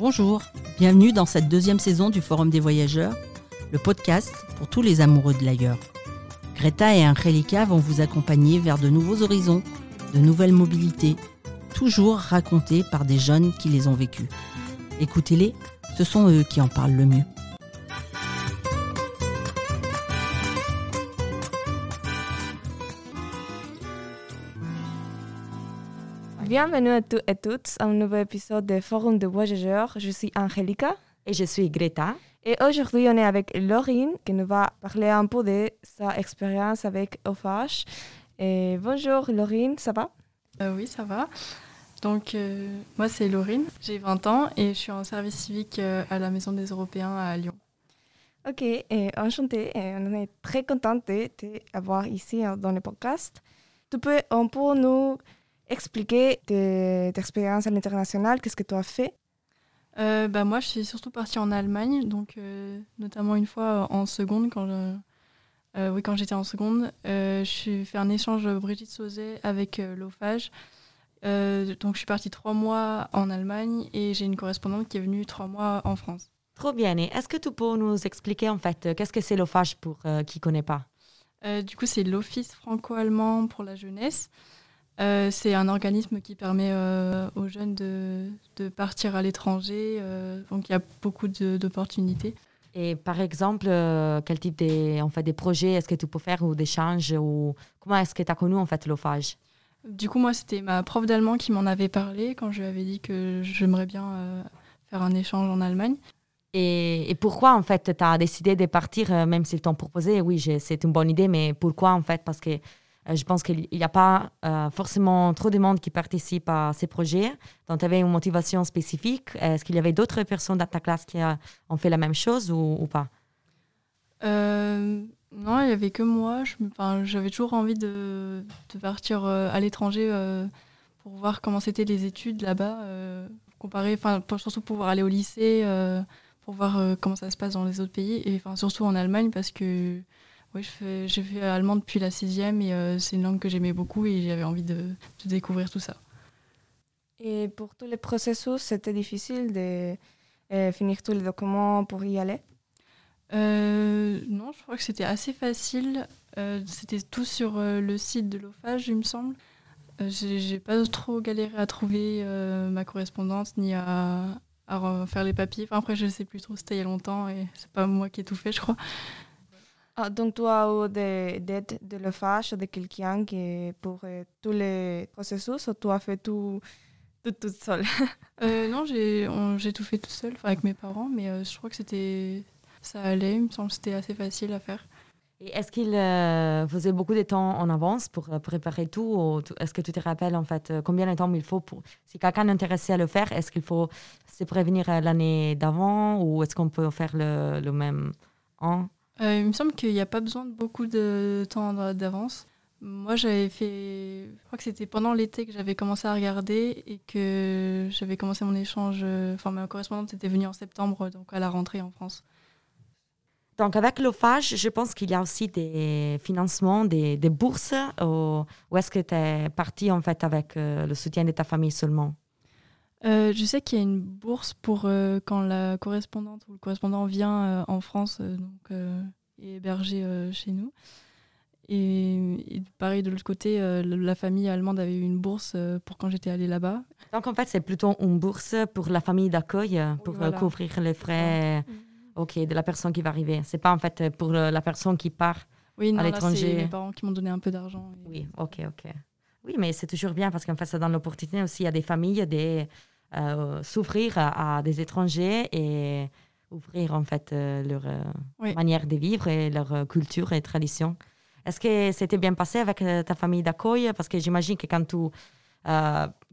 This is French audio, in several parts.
Bonjour, bienvenue dans cette deuxième saison du Forum des Voyageurs, le podcast pour tous les amoureux de l'ailleurs. Greta et Angelica vont vous accompagner vers de nouveaux horizons, de nouvelles mobilités, toujours racontées par des jeunes qui les ont vécues. Écoutez-les, ce sont eux qui en parlent le mieux. Bienvenue à tous et toutes à un nouveau épisode de Forum de voyageurs. Je suis Angelica. Et je suis Greta. Et aujourd'hui, on est avec Laurine qui nous va parler un peu de sa expérience avec OFAGE. Et bonjour Laurine, ça va? Euh, Oui, ça va. Donc, euh, moi, c'est Laurine, j'ai 20 ans et je suis en service civique euh, à la Maison des Européens à Lyon. Ok, et enchantée. Et on est très contente de t'avoir ici euh, dans le podcast. Tu peux un peu nous expliquer tes tes expériences à l'international, qu'est-ce que tu as fait? Euh, bah, moi, je suis surtout partie en Allemagne, donc euh, notamment une fois en seconde, quand je- euh, oui, quand j'étais en seconde, euh, je suis fait un échange Brigitte Sauzet avec euh, l'OFAGE. Euh, donc, je suis partie trois mois en Allemagne et j'ai une correspondante qui est venue trois mois en France. Trop bien. Et est-ce que tu peux nous expliquer en fait qu'est-ce que c'est l'OFAGE pour euh, qui ne connaît pas? Euh, du coup, c'est l'Office franco-allemand pour la jeunesse. Euh, c'est un organisme qui permet euh, aux jeunes de, de partir à l'étranger. euh, donc, il y a beaucoup d'opportunités. Et par exemple, quel type de, en fait, des projets est-ce que tu peux faire ou d'échanges ou comment est-ce que tu as connu en fait l'OFAGE? Du coup, moi, c'était ma prof d'allemand qui m'en avait parlé quand je lui avais dit que j'aimerais bien faire un échange en Allemagne. et, et pourquoi en fait tu as décidé de partir même s'ils t'ont proposé? Oui, c'est une bonne idée, mais pourquoi en fait? Parce que je pense qu'il n'y a pas euh, forcément trop de monde qui participe à ces projets. Donc, tu avais une motivation spécifique. Est-ce qu'il y avait d'autres personnes dans ta classe qui euh, ont fait la même chose ou, pas? Euh, non, il n'y avait que moi. J'avais toujours envie de, partir euh, à l'étranger euh, pour voir comment c'était les études là-bas, euh, comparer, enfin, pour- surtout pouvoir aller au lycée, euh, pour voir euh, comment ça se passe dans les autres pays, et surtout en Allemagne parce que oui, je fais- j'ai fait allemand depuis la sixième et euh, c'est une langue que j'aimais beaucoup et j'avais envie de, de découvrir tout ça. Et pour tous les processus, c'était difficile de euh, finir tous les documents pour y aller? Euh, non, je crois que c'était assez facile. C'était tout sur le site de l'OFAGE, il me semble. J'ai pas trop galéré à trouver ma correspondance ni à, à re- faire les papiers. Enfin, après, je sais plus trop, c'était il y a longtemps et c'est pas moi qui ai tout fait, je crois. Ah, donc, tu as eu d'aide de l'OFAGE, de quelqu'un qui pour euh, tous les processus ou tu as fait tout, tout toute seule Euh, non, j'ai tout fait tout seul, avec mes parents, mais euh, je crois que c'était ça allait. Il me semble que c'était assez facile à faire. Et est-ce qu'il euh, faisait beaucoup de temps en avance pour préparer tout ou Est-ce que tu te rappelles en fait combien de temps il faut pour si quelqu'un est intéressé à le faire Est-ce qu'il faut se prévenir l'année d'avant ou est-ce qu'on peut faire le, le même an? Euh, il me semble qu'il n'y a pas besoin de beaucoup de temps d'a- d'avance. Moi, j'avais fait. Je crois que c'était pendant l'été que j'avais commencé à regarder et que j'avais commencé mon échange. euh, Enfin, ma correspondante était venue en septembre, donc à la rentrée en France. Donc avec l'OFAGE, je pense qu'il y a aussi des financements, des, bourses ou, ou est-ce que tu es parti en fait avec euh, le soutien de ta famille seulement? Euh, je sais qu'il y a une bourse pour euh, quand la correspondante ou le correspondant vient euh, en France, donc est hébergé chez nous. Et, et pareil, de l'autre côté, la famille allemande avait eu une bourse pour quand j'étais allée là-bas. Donc en fait c'est plutôt une bourse pour la famille d'accueil pour voilà. couvrir les frais ok, de la personne qui va arriver. C'est pas en fait pour la personne qui part Oui, non, là, l'étranger. c'est mes parents qui m'ont donné un peu d'argent. et- Oui, ok, ok. Oui, mais c'est toujours bien parce qu'en fait, ça donne l'opportunité aussi à des familles de euh, s'ouvrir à, à des étrangers et ouvrir en fait euh, leur euh, Oui. manière de vivre et leur culture et tradition. Est-ce que c'était bien passé avec ta famille d'accueil? Parce que j'imagine que quand tu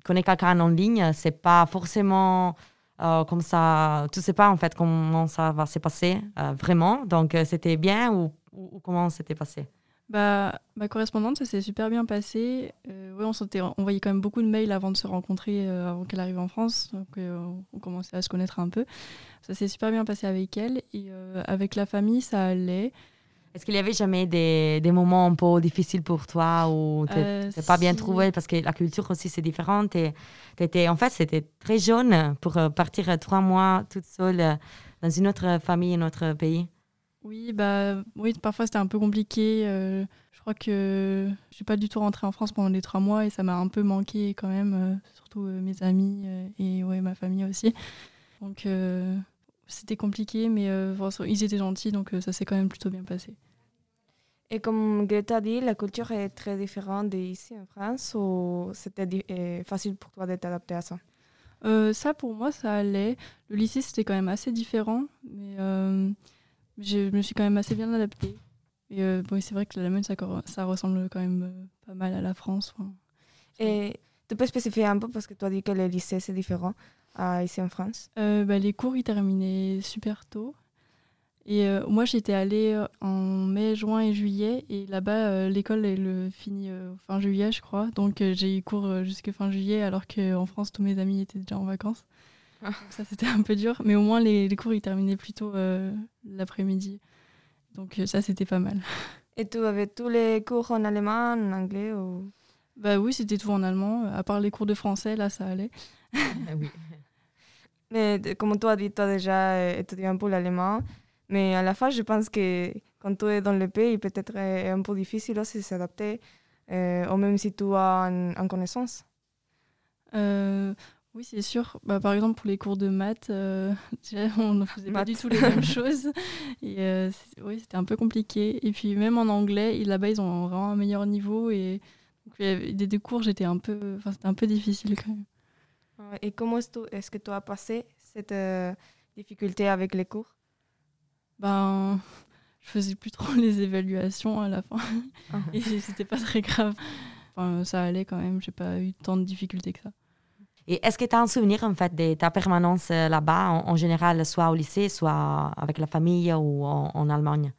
connais quelqu'un en ligne, c'est pas forcément euh, comme ça. Tu sais pas en fait comment ça va se passer euh, vraiment. Donc, euh, c'était bien ou, ou- ou comment c'était passé? Bah, ma correspondante, ça s'est super bien passé. Euh, ouais, on envoyé quand même beaucoup de mails avant de se rencontrer, euh, avant qu'elle arrive en France. Donc, euh, on commençait à se connaître un peu. Ça s'est super bien passé avec elle. Et euh, avec la famille, ça allait. Est-ce qu'il y avait jamais des, des, moments un peu difficiles pour toi n'es euh, pas bien trouvé? Parce que la culture aussi c'est différente et étais, en fait c'était très jeune pour partir trois mois toute seule dans une autre famille, un autre pays Oui, bah, oui parfois c'était un peu compliqué. je crois que je suis pas du tout rentrée en France pendant les trois mois et ça m'a un peu manqué quand même, surtout mes amis et ouais, ma famille aussi. Donc c'était compliqué, mais ils étaient gentils, donc ça s'est quand même plutôt bien passé. Et comme Greta dit, la culture est très différente d'ici en France ou c'était euh, facile pour toi d'être adapté à ça? Euh, Ça, pour moi, ça allait. Le lycée, c'était quand même assez différent, mais euh, je me suis quand même assez bien adaptée. Et bon, c'est vrai que l'Allemagne, ça, ça ressemble quand même pas mal à la France. Et tu peux spécifier un peu parce que tu as dit que le lycée, c'est différent ici en France bah, Les cours, ils terminaient super tôt. Et euh, moi, j'étais allée euh, en mai, juin et juillet. Et là-bas, euh, l'école, elle finit fin juillet, je crois. Donc, j'ai eu cours jusque fin juillet, alors qu'en France, tous mes amis étaient déjà en vacances. Ah. ça, c'était un peu dur. Mais au moins, les, les cours, ils terminaient plutôt l'après-midi. Donc, ça, c'était pas mal. Et tu avais tous les cours en allemand, en anglais ou... Bah oui, c'était tout en allemand. À part les cours de français, là, ça allait. Ah oui. Mais comme toi, tu as déjà étudié un peu l'allemand. Mais à la fin, je pense que quand tu es dans le pays, peut-être est un peu difficile aussi de s'adapter, euh, ou même si tu as une, connaissance. Euh, oui, c'est sûr. Bah, par exemple, pour les cours de maths, euh, on ne faisait pas du tout les mêmes choses. Et oui, c'était un peu compliqué. Et puis même en anglais, là-bas, ils ont vraiment un meilleur niveau. Et donc, des, des cours, j'étais un peu, enfin, c'était un peu difficile quand même. Et comment est-ce que tu as passé cette difficulté avec les cours? Ben, je faisais plus trop les évaluations à la fin. Ah. Et c'était pas très grave. Enfin, ça allait quand même, j'ai pas eu tant de difficultés que ça. Et est-ce que tu as un souvenir en fait de ta permanence euh, là-bas, en, général, soit au lycée, soit avec la famille ou en, Allemagne?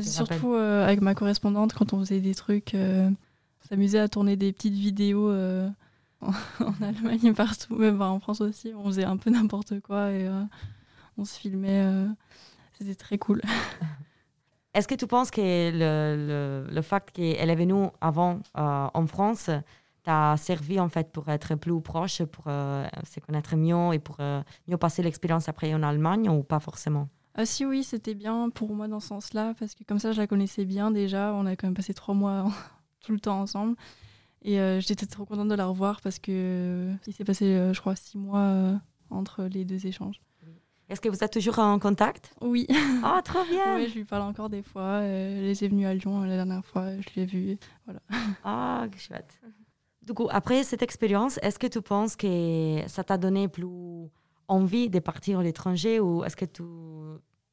Surtout euh, avec ma correspondante, quand on faisait des trucs, euh, on s'amusait à tourner des petites vidéos en, Allemagne partout, même en France aussi. On faisait un peu n'importe quoi et on se filmait. C'était très cool. Est-ce que tu penses que le, le, le fait qu'elle est venue avant euh, en France t'a servi en fait pour être plus proche, pour euh, se connaître mieux et pour euh, mieux passer l'expérience après en Allemagne ou pas forcément? Ah si oui, c'était bien pour moi dans ce sens-là, parce que comme ça je la connaissais bien déjà, on a quand même passé trois mois tout le temps ensemble. Et j'étais trop contente de la revoir parce que il s'est passé, je crois, six mois entre les deux échanges. Est-ce que vous êtes toujours en contact? Oui. Oh, trop bien Oui, je lui parle encore des fois. Euh, elle est venue à Lyon la dernière fois, je l'ai vue. Voilà. Ah, oh, chouette. Du coup, après cette expérience, est-ce que tu penses que ça t'a donné plus envie de partir à l'étranger ou est-ce que tu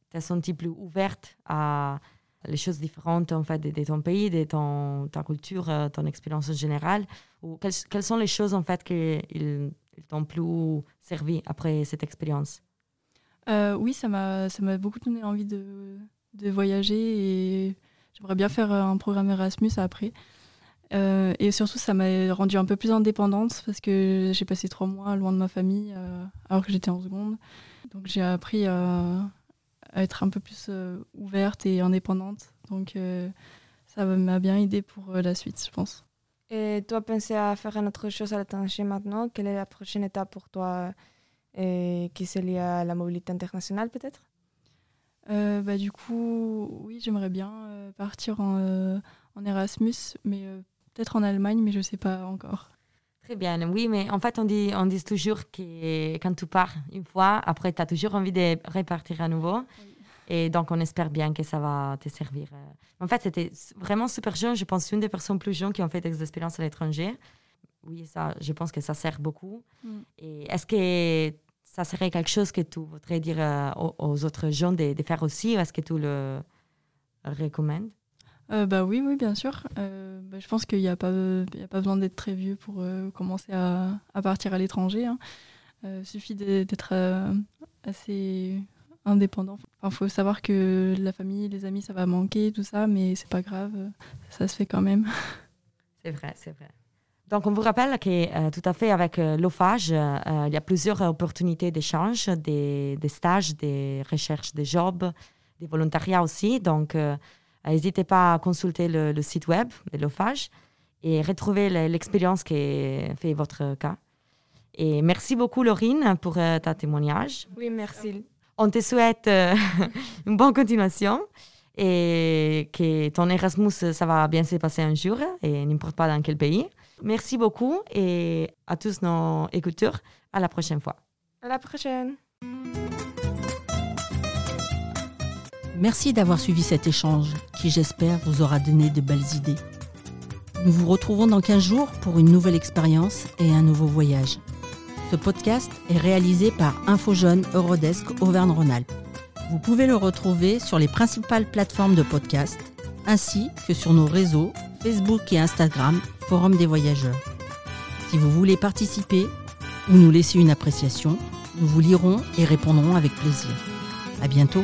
t'es sentie plus ouverte à les choses différentes en fait, de, ton pays, de ton, ta culture, euh, ton expérience en général? Ou quelles, quelles, sont les choses en fait qui t'ont plus servi après cette expérience? Euh, oui, ça m'a beaucoup donné envie de, de voyager et j'aimerais bien faire un programme Erasmus après. Euh, et surtout, ça m'a rendue un peu plus indépendante parce que j'ai passé trois mois loin de ma famille euh, alors que j'étais en seconde. Donc j'ai appris à, être un peu plus ouverte et indépendante. Donc ça m'a bien aidé pour la suite, je pense. Et toi, penser à faire une autre chose à l'étranger maintenant Quelle est la prochaine étape pour toi et qui se lie à la mobilité internationale peut-être? Euh, bah, Du coup, oui, j'aimerais bien euh, partir en, euh, en, Erasmus, mais peut-être en Allemagne, mais je ne sais pas encore. Très bien, oui, mais en fait, on dit, on dit toujours que quand tu pars une fois, après, tu as toujours envie de repartir à nouveau. Et donc, on espère bien que ça va te servir. En fait, c'était vraiment super jeune. Je pense une des personnes plus jeunes qui ont fait des expériences à l'étranger. Oui, ça, je pense que ça sert beaucoup. Mm. Et est-ce que ça serait quelque chose que tu voudrais dire euh, aux, autres gens de, faire aussi Est-ce que tu le recommandes? Euh, bah oui, oui, bien sûr. Euh, bah, je pense qu'il n'y a, pas, a pas besoin d'être très vieux pour commencer à, à, partir à l'étranger. Hein. Il suffit d'être assez indépendant. Il faut savoir que la famille, les amis, ça va manquer, tout ça, mais c'est pas grave, ça se fait quand même. C'est vrai, c'est vrai. Donc, on vous rappelle que euh, tout à fait avec euh, l'OFAGE, euh, il y a plusieurs opportunités d'échange, des, des, stages, des recherches de jobs, des volontariats aussi. Donc, N'hésitez pas à consulter le, le site web de l'OFAGE et retrouver le- l'expérience qui fait votre cas. Et merci beaucoup, Laurine, pour euh, ta témoignage. Oui, merci. On te souhaite euh, une bonne continuation et que ton Erasmus, ça va bien se passer un jour et n'importe pas dans quel pays. Merci beaucoup et à tous nos écouteurs, à la prochaine fois. À la prochaine. Merci d'avoir suivi cet échange qui, j'espère, vous aura donné de belles idées. Nous vous retrouvons dans 15 jours pour une nouvelle expérience et un nouveau voyage. Ce podcast est réalisé par InfoJeune Eurodesk Auvergne-Rhône-Alpes. Vous pouvez le retrouver sur les principales plateformes de podcast ainsi que sur nos réseaux Facebook et Instagram Forum des voyageurs. Si vous voulez participer ou nous laisser une appréciation, nous vous lirons et répondrons avec plaisir. À bientôt